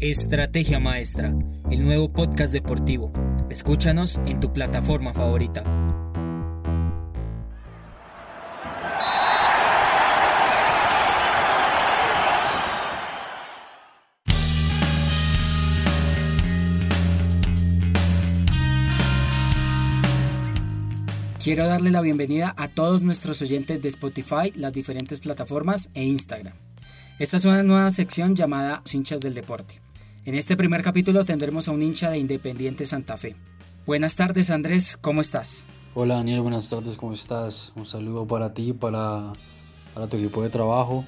Estrategia Maestra, el nuevo podcast deportivo. Escúchanos en tu plataforma favorita. Quiero darle la bienvenida a todos nuestros oyentes de Spotify, las diferentes plataformas e Instagram. Esta es una nueva sección llamada Hinchas del Deporte. En este primer capítulo tendremos a un hincha de Independiente Santa Fe. Buenas tardes Andrés, ¿cómo estás? Hola Daniel, buenas tardes, ¿cómo estás? Un saludo para ti, para, para tu equipo de trabajo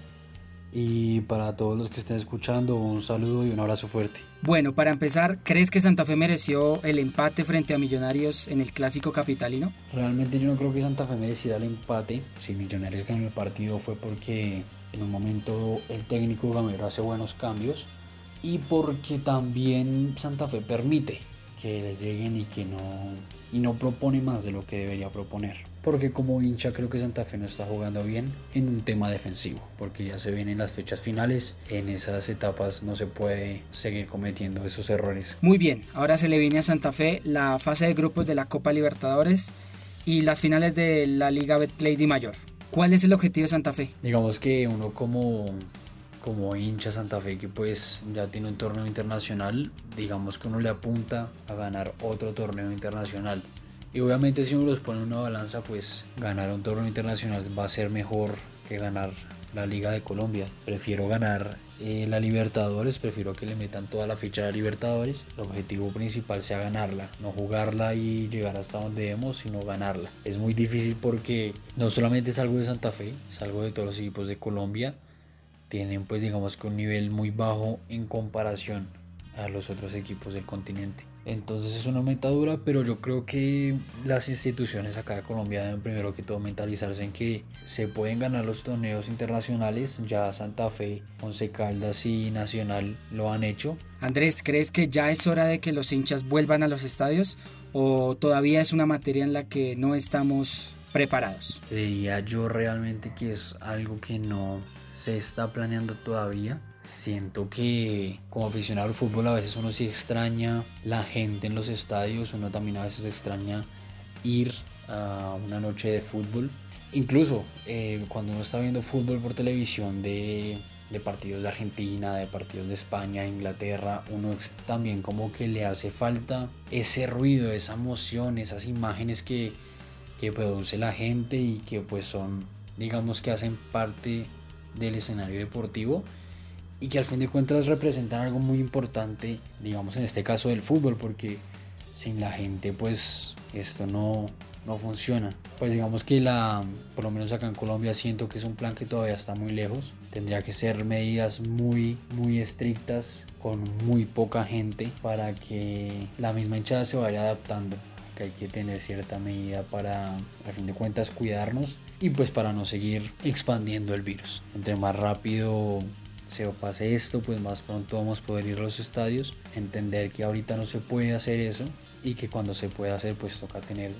y para todos los que estén escuchando, un saludo y un abrazo fuerte. Bueno, para empezar, ¿crees que Santa Fe mereció el empate frente a Millonarios en el clásico capitalino? Realmente yo no creo que Santa Fe mereciera el empate. Si Millonarios ganó el partido fue porque en un momento el técnico Gamero hace buenos cambios y porque también Santa Fe permite que le lleguen y que no y no propone más de lo que debería proponer. Porque como hincha creo que Santa Fe no está jugando bien en un tema defensivo, porque ya se vienen las fechas finales, en esas etapas no se puede seguir cometiendo esos errores. Muy bien, ahora se le viene a Santa Fe la fase de grupos de la Copa Libertadores y las finales de la Liga Betplay de Mayor. ¿Cuál es el objetivo de Santa Fe? Digamos que uno como, como hincha Santa Fe que pues ya tiene un torneo internacional, digamos que uno le apunta a ganar otro torneo internacional. Y obviamente si uno los pone en una balanza, pues ganar un torneo internacional va a ser mejor que ganar la Liga de Colombia. Prefiero ganar eh, la Libertadores, prefiero que le metan toda la ficha de Libertadores. El objetivo principal sea ganarla, no jugarla y llegar hasta donde debemos, sino ganarla. Es muy difícil porque no solamente es algo de Santa Fe, es algo de todos los equipos de Colombia. Tienen pues digamos que un nivel muy bajo en comparación a los otros equipos del continente. Entonces es una meta dura, pero yo creo que las instituciones acá de Colombia deben primero que todo mentalizarse en que se pueden ganar los torneos internacionales. Ya Santa Fe, Once Caldas y Nacional lo han hecho. Andrés, ¿crees que ya es hora de que los hinchas vuelvan a los estadios o todavía es una materia en la que no estamos preparados? Creía yo realmente que es algo que no se está planeando todavía Siento que como aficionado al fútbol a veces uno sí extraña la gente en los estadios, uno también a veces extraña ir a una noche de fútbol. Incluso eh, cuando uno está viendo fútbol por televisión de, de, partidos de Argentina, de partidos de España, Inglaterra, uno también como que le hace falta ese ruido, esa emoción, esas imágenes que, que produce la gente y que pues son, digamos que hacen parte del escenario deportivo y que al fin de cuentas representan algo muy importante, digamos en este caso del fútbol, porque sin la gente pues esto no, no funciona. Pues digamos que la, por lo menos acá en Colombia siento que es un plan que todavía está muy lejos. Tendría que ser medidas muy, muy estrictas con muy poca gente para que la misma hinchada se vaya adaptando. Que hay que tener cierta medida para, a fin de cuentas, cuidarnos y pues para no seguir expandiendo el virus. Entre más rápido se pase esto, pues más pronto vamos a poder ir a los estadios, entender que ahorita no se puede hacer eso y que cuando se puede hacer pues toca tener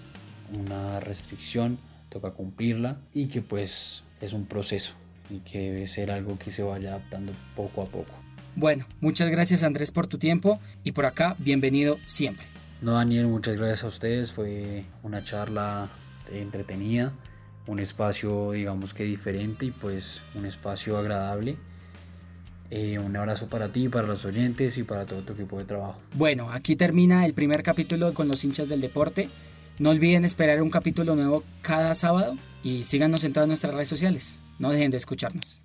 una restricción, toca cumplirla y que pues es un proceso y que debe ser algo que se vaya adaptando poco a poco. Bueno, muchas gracias Andrés por tu tiempo y por acá, bienvenido siempre. No, Daniel, muchas gracias a ustedes, fue una charla entretenida, un espacio digamos que diferente y pues un espacio agradable eh, un abrazo para ti, para los oyentes y para todo tu equipo de trabajo. Bueno, aquí termina el primer capítulo con los hinchas del deporte. No olviden esperar un capítulo nuevo cada sábado y síganos en todas nuestras redes sociales. No dejen de escucharnos.